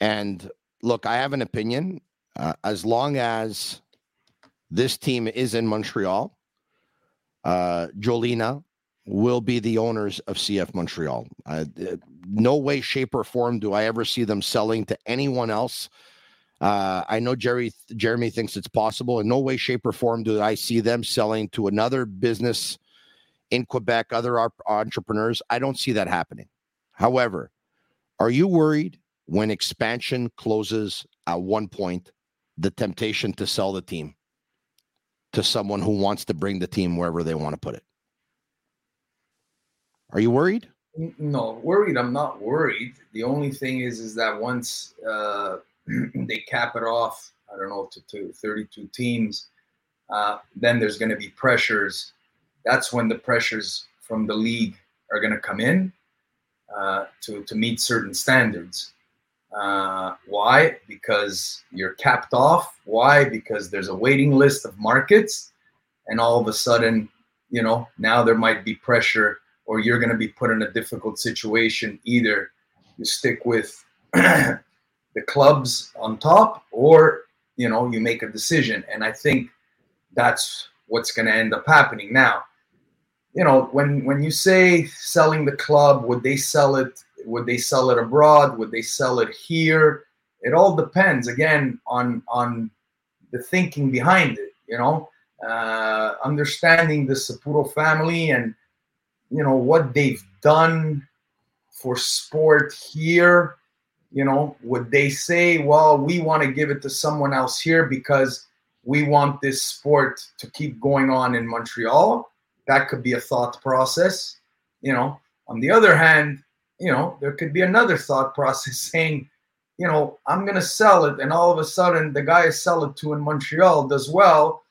And look, I have an opinion. Uh, as long as this team is in Montreal, uh, Jolina will be the owners of CF Montreal. Uh, no way, shape, or form do I ever see them selling to anyone else. Uh, I know Jerry Jeremy thinks it's possible. In no way, shape, or form do I see them selling to another business in Quebec, other entrepreneurs. I don't see that happening. However, are you worried when expansion closes at one point, the temptation to sell the team to someone who wants to bring the team wherever they want to put it? Are you worried? No, worried. I'm not worried. The only thing is, is that once uh, they cap it off, I don't know, to, to 32 teams, uh, then there's going to be pressures. That's when the pressures from the league are going to come in uh, to, to meet certain standards. Uh, why? Because you're capped off. Why? Because there's a waiting list of markets, and all of a sudden, you know, now there might be pressure, or you're going to be put in a difficult situation. Either you stick with the clubs on top, or you know, you make a decision. And I think that's what's going to end up happening. Now, you know, when when you say selling the club, would they sell it would they sell it abroad? Would they sell it here? It all depends again on on the thinking behind it. You know, uh, understanding the Saputo family and you know what they've done for sport here. You know, would they say, well, we want to give it to someone else here because we want this sport to keep going on in Montreal? That could be a thought process. You know, on the other hand, you know, there could be another thought process saying, you know, I'm going to sell it. And all of a sudden, the guy I sell it to in Montreal does well.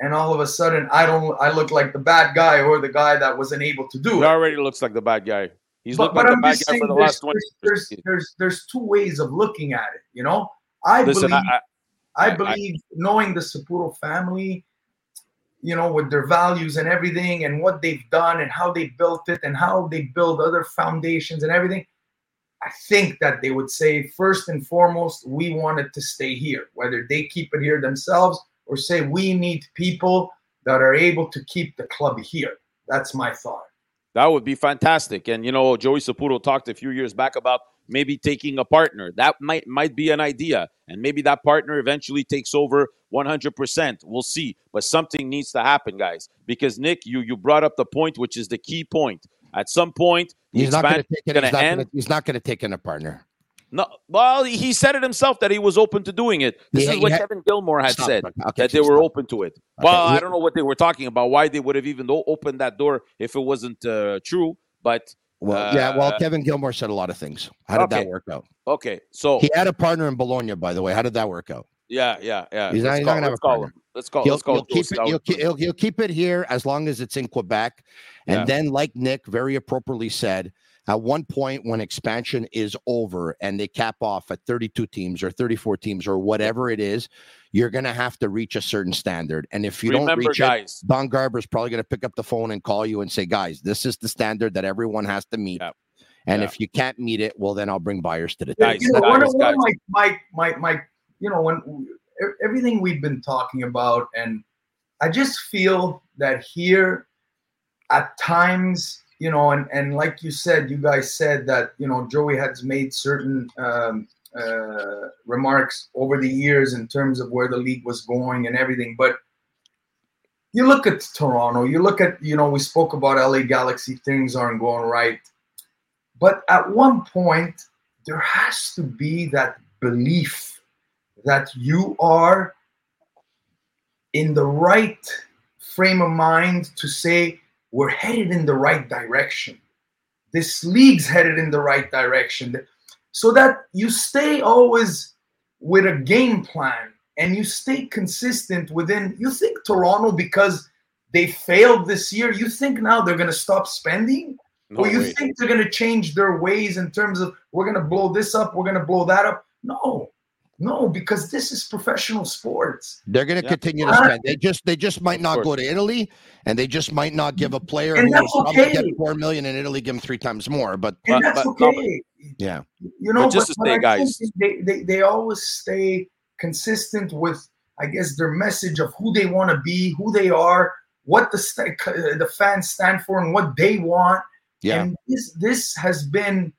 And all of a sudden, I don't, I look like the bad guy or the guy that wasn't able to do he it. already looks like the bad guy. He's But, looked but like I'm the bad just guy saying for the there's, last 20 there's, years. there's, there's, there's two ways of looking at it, you know? I Listen, believe, I, I, I, I- I- believe knowing the Saputo family, you know, with their values and everything and what they've done and how they built it and how they build other foundations and everything, I think that they would say first and foremost, we want it to stay here, whether they keep it here themselves or say we need people that are able to keep the club here. That's my thought. That would be fantastic. And you know, Joey Saputo talked a few years back about maybe taking a partner. That might might be an idea. And maybe that partner eventually takes over 100%. We'll see. But something needs to happen, guys. Because Nick, you you brought up the point which is the key point. At some point, He's not going to take it. He's not end. gonna, he's not going to take in a partner. No, well, he said it himself that he was open to doing it. This Yeah, is what yeah. Kevin Gilmore had Stop. said Okay, that they were stop. open to it. Okay, Well, I don't know what they were talking about. Why they would have even opened that door if it wasn't uh, true. But Well, yeah. Well, Uh, Kevin Gilmore said a lot of things. How did okay. that work out? okay, so He had a partner in Bologna, by the way. How did that work out? yeah, yeah, yeah. He's not- Let's he's not gonna have a call partner. him. Let's call. he'll, Let's call he'll keep it. He'll, he'll, he'll keep it here as long as it's in Quebec. And Yeah. then, like Nick very appropriately said, at one point when expansion is over and they cap off at 32 teams or 34 teams or whatever it is, you're going to have to reach a certain standard. And if you don't Remember, reach it, guys. Don Garber's probably going to pick up the phone and call you and say, guys, this is the standard that everyone has to meet. Yeah. And Yeah. if you can't meet it, well, then I'll bring buyers to the Guys, table. you know, one, guys, of, one of my, my my my you know when everything we've been talking about and i just feel that here at times you know and and like you said you guys said that you know joey has made certain um uh, remarks over the years in terms of where the league was going and everything but you look at toronto you look at you know we spoke about la galaxy things aren't going right. But at one point there has to be that belief that you are in the right frame of mind to say we're headed in the right direction. This league's headed in the right direction. So that you stay always with a game plan and you stay consistent within. You think Toronto, because they failed this year, you think now they're going to stop spending? No or you way. think they're going to change their ways in terms of we're going to blow this up, we're going to blow that up? No, no, because this is professional sports. They're going to Yeah. continue to Uh, spend. They just they just might not go to Italy, and they just might not give a player And who that's will probably okay. get four million in Italy, give him three times more. But And But- that's but- no, okay. yeah, you know, But just to but say, I guys- they, they, they always stay consistent with, I guess, their message of who they want to be, who they are, what the st- the fans stand for, and what they want. yeah. And this this has been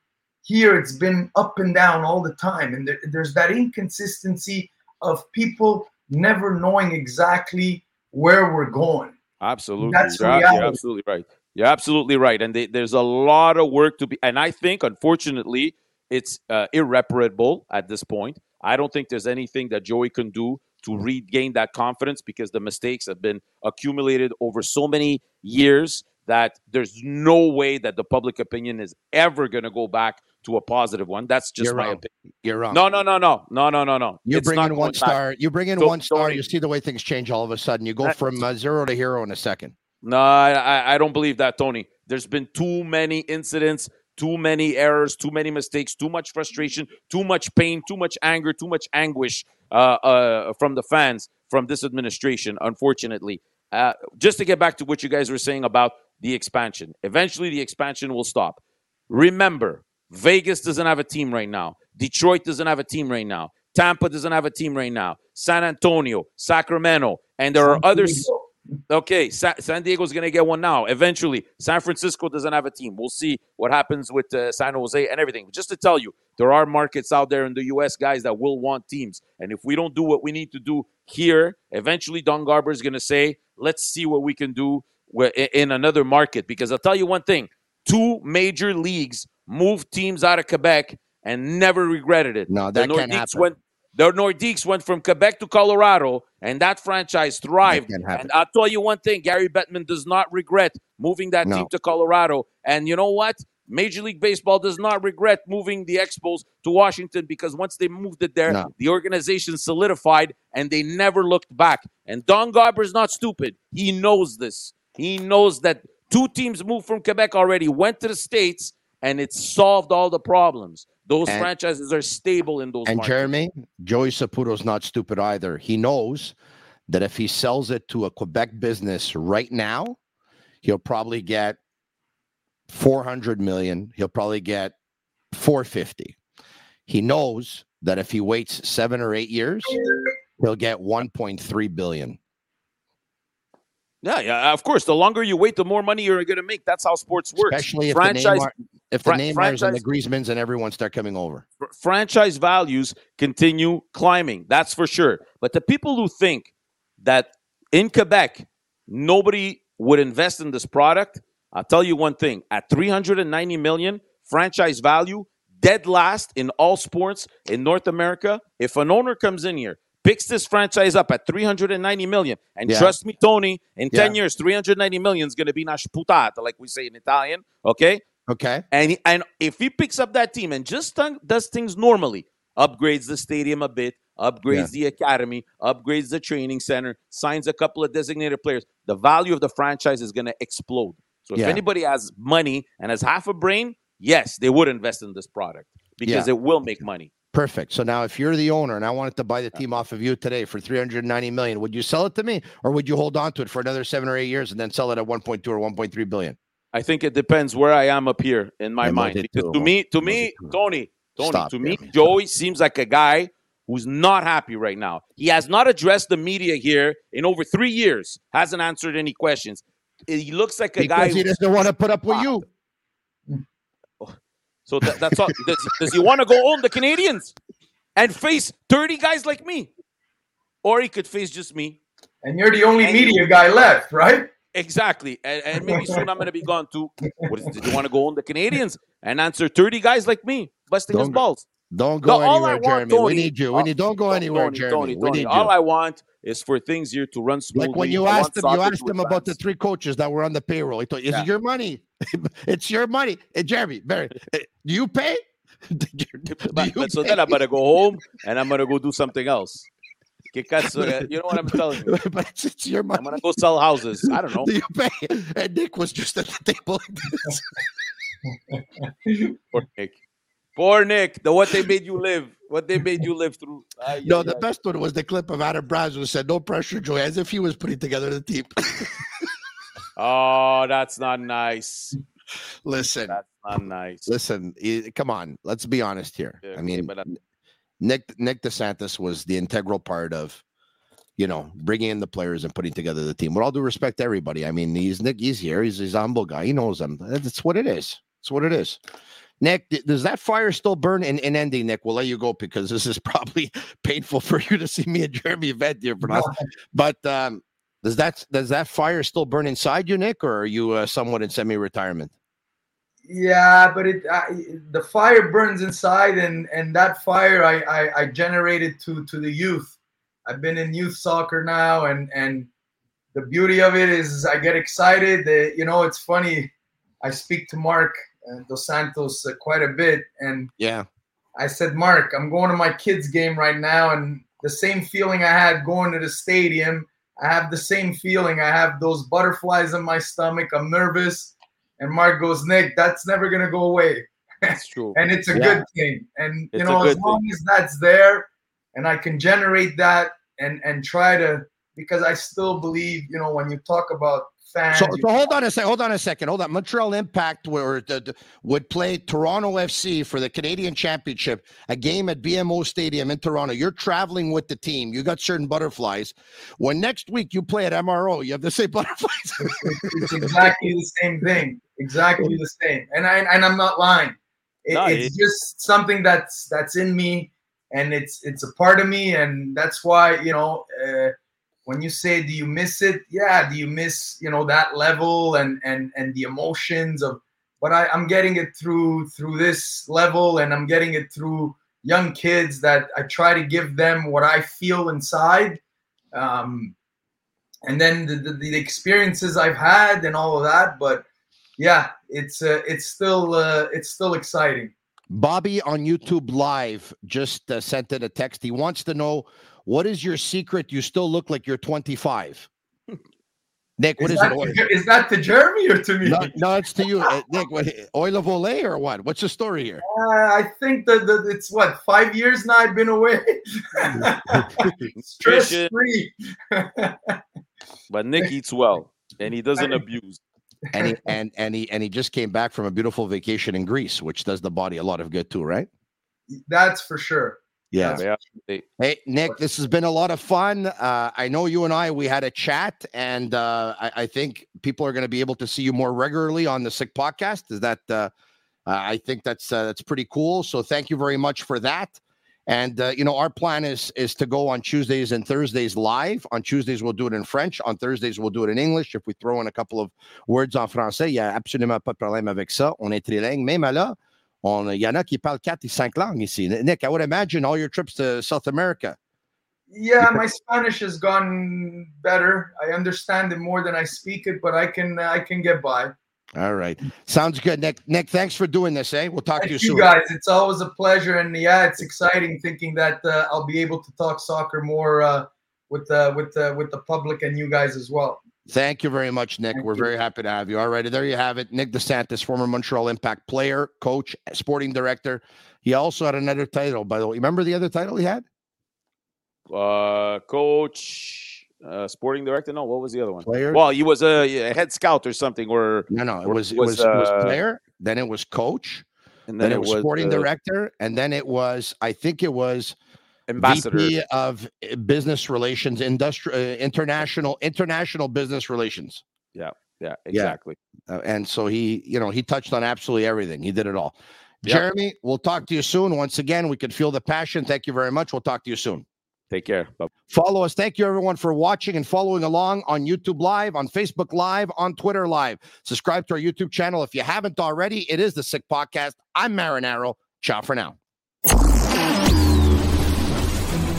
here. It's been up and down all the time, and there, there's that inconsistency of people never knowing exactly where we're going. Absolutely. That's you're, you're reality. absolutely right. You're absolutely right. And they, there's a lot of work to be. And I think, unfortunately, it's uh, irreparable at this point. I don't think there's anything that Joey can do to regain that confidence because the mistakes have been accumulated over so many years that there's no way that the public opinion is ever going to go back to a positive one. That's just You're my wrong. opinion. You're wrong. No, no, no, no, no, no, no, no. You bring in one going back. star. You bring in So- one star. You see the way things change all of a sudden. You go That- from uh, zero to hero in a second. No, I, I- I don't believe that, Tony. There's been too many incidents, too many errors, too many mistakes, too much frustration, too much pain, too much anger, too much anguish uh, uh, from the fans from this administration. Unfortunately, uh, just to get back to what you guys were saying about the expansion, eventually the expansion will stop. Remember, Vegas doesn't have a team right now. Detroit doesn't have a team right now. Tampa doesn't have a team right now. San Antonio, Sacramento, and there are others. Okay, Sa- San Diego's going to get one now. Eventually, San Francisco doesn't have a team. We'll see what happens with uh, San Jose and everything. Just to tell you, there are markets out there in the U.S. guys that will want teams, and if we don't do what we need to do here, eventually Don Garber is going to say, "Let's see what we can do in another market." Because I'll tell you one thing: two major leagues moved teams out of Quebec and never regretted it. No, The that can't Nordiques happen. went the Nordiques went from Quebec to Colorado, and that franchise thrived. can't happen. And I'll tell you one thing: Gary Bettman does not regret moving that No. team to Colorado. And you know what? Major League Baseball does not regret moving the Expos to Washington because once they moved it there, No. the organization solidified and they never looked back. And Don Garber is not stupid. He knows this. He knows that two teams moved from Quebec already, went to the States, and it solved all the problems. Those And- franchises are stable in those And markets. Jeremy, Joey Saputo's not stupid either. He knows that if he sells it to a Quebec business right now, he'll probably get 400 million. He'll probably get 450. He knows that if he waits seven or eight years, he'll get 1.3 billion. Yeah, yeah, of course. The longer you wait, the more money you're going to make. That's how sports works. Especially if franchise, the Neymar, if the Neymars and the Griezmanns and everyone start coming over. fr- franchise values continue climbing. That's for sure. But the people who think that in Quebec nobody would invest in this product, I'll tell you one thing: at 390 million franchise value, dead last in all sports in North America. If an owner comes in here. Picks this franchise up at 390 million. And Yeah. trust me, Tony, in 10 Yeah. years, 390 million is going to be una sputata, like we say in Italian. Okay? Okay. And and if he picks up that team and just does things normally, upgrades the stadium a bit, upgrades the academy, upgrades the training center, signs a couple of designated players, the value of the franchise is going to explode. So if Yeah. anybody has money and has half a brain, yes, they would invest in this product because Yeah. it will make money. Perfect. So now if you're the owner and I wanted to buy the team off of you today for 390 million, would you sell it to me or would you hold on to it for another 7 or 8 years and then sell it at 1.2 or 1.3 billion? I think it depends where I am up here in my mind. Because to me, to me. Tony, Tony, Stop, to me, Joey seems like a guy who's not happy right now. He has not addressed the media here in over three years. Hasn't answered any questions. He looks like a guy. Because he doesn't want to put up with you. So that, that's all. Does, does he want to go on the Canadians and face thirty guys like me, or he could face just me? And you're the only And- media guy left, right? Exactly, and, and maybe soon I'm going to be gone too. What is, did you want to go on the Canadians and answer 30 guys like me, busting his Don't- balls? Don't go No, all anywhere, Jeremy. Tony, we need you. We uh, need don't go Tony, anywhere, Tony, Jeremy. Tony, we need all you. I want is for things here to run smoothly. like when you I asked him, you asked him about the three coaches that were on the payroll. He thought, "Is Yeah. it your money? it's your money." Hey, Jeremy, Barry, eh, do you pay? do you But, but so then I'm going to go home and I'm going to go do something else. You know what I'm telling you? but it's, it's your money. I'm going to go sell houses. I don't know. Do you pay? And Nick was just at the table. Poor Nick. Poor Nick. The what they made you live. What they made you live through. No, the best one was the clip of Adam Braz who said, "No pressure, Joey," as if he was putting together the team. Oh, that's not nice. listen, That's not nice. listen. Come on, let's be honest here. Yeah, I mean, but, uh, Nick Nick DeSantis was the integral part of, you know, bringing in the players and putting together the team. With all due respect to everybody, I mean, he's Nick. He's here. He's, he's a humble guy. He knows them. That's what it is. It's what it is. Nick, does that fire still burn in, in ending? Nick, we'll let you go because this is probably painful for you to see me and Jeremy vent here for us. But um, does that does that fire still burn inside you, Nick, or are you uh, somewhat in semi-retirement? Yeah, but it I, the fire burns inside, and and that fire I, I I generated to to the youth. I've been in youth soccer now, and and the beauty of it is I get excited. That you know, it's funny. I speak to Marc Dos Santos uh, quite a bit, and Yeah. I said, Marc, I'm going to my kids' game right now, and the same feeling I had going to the stadium, I have the same feeling. I have those butterflies in my stomach. I'm nervous. And Marc goes, Nick, that's never gonna go away. That's true. and it's a Yeah. good thing. And you It's a know, as long as that's there, and I can generate that, and and try to, because I still believe, you know, when you talk about fans, So, so hold on a second. Hold on a second. Hold on. Montreal Impact were, the, the- would play Toronto FC for the Canadian Championship, a game at BMO Stadium in Toronto. You're traveling with the team. You got certain butterflies. When next week you play at MRO, you have the same butterflies. it's exactly the same thing. Exactly the same. And I and I'm not lying. It- No, it's just something that's that's in me, and it's it's a part of me, and that's why you know. Uh, when you say do you miss it yeah do you miss you know that level and and and the emotions of but I, i'm getting it through through this level and i'm getting it through young kids that i try to give them what i feel inside um, and then the, the, the experiences i've had and all of that but yeah it's uh, it's still uh, it's still exciting Bobby on YouTube Live just uh, sent in a text. He wants to know what is your secret? You still look like you're 25. Nick, what is, that, it? to- is that to jeremy or to me No, no, it's to you, uh, Nick. What, oil of Olay or what? What's the story here? Uh, I think that that it's what five years now I've been away. Stress free. But Nick eats well and he doesn't abuse. and he and and he and he just came back from a beautiful vacation in Greece, which does the body a lot of good too, right? That's for sure. Yeah. Hey Nick, this has been a lot of fun. Uh, I know you and I we had a chat, and uh, I, I think people are going to be able to see you more regularly on the Sick Podcast. Is that? Uh, I think that's uh, that's pretty cool. So thank you very much for that. And uh, you know, our plan is is to go on Tuesdays and Thursdays live. On Tuesdays we'll do it in French. On Thursdays we'll do it in English. If we throw in a couple of words en français, il y a absolument pas de problème avec ça. On est trilingue. Même là, il y en a qui parlent quatre et cinq langues ici. Nick, I would imagine all your trips to South America. Yeah, my Spanish has gone better. I understand it more than I speak it, but I can I can get by. All right. Sounds good, Nick. Nick, thanks for doing this, eh? We'll talk to you Thank soon. you guys. It's always a pleasure, and yeah, it's exciting thinking that uh, I'll be able to talk soccer more uh, with the with the with the public and you guys as well. Thank you very much, Nick. Thank We're you. very happy to have you. All righty. There you have it. Nick DeSantis, former Montreal Impact player, coach, sporting director. He also had another title, by the way. Remember the other title he had? uh, coach, uh, sporting director. No, what was the other one? Player? Well, he was a, a head scout or something, or No, no. It Or was it was, was, it was uh, player, then it was coach, and then, then, it was sporting uh, director, and then it was, I think it was ambassador. VP of uh, business relations, industrial, uh, international, international business relations. Yeah, yeah, exactly. Uh, and so he, you know, he touched on absolutely everything. He did it all. Yep. Jeremy, we'll talk to you soon. Once again, we could feel the passion. Thank you very much. We'll talk to you soon. Take care. Bye. Follow us. Thank you, everyone, for watching and following along on YouTube Live, on Facebook Live, on Twitter Live. Subscribe to our YouTube channel if you haven't already. It is the Sick Podcast. I'm Marinaro. Ciao for now.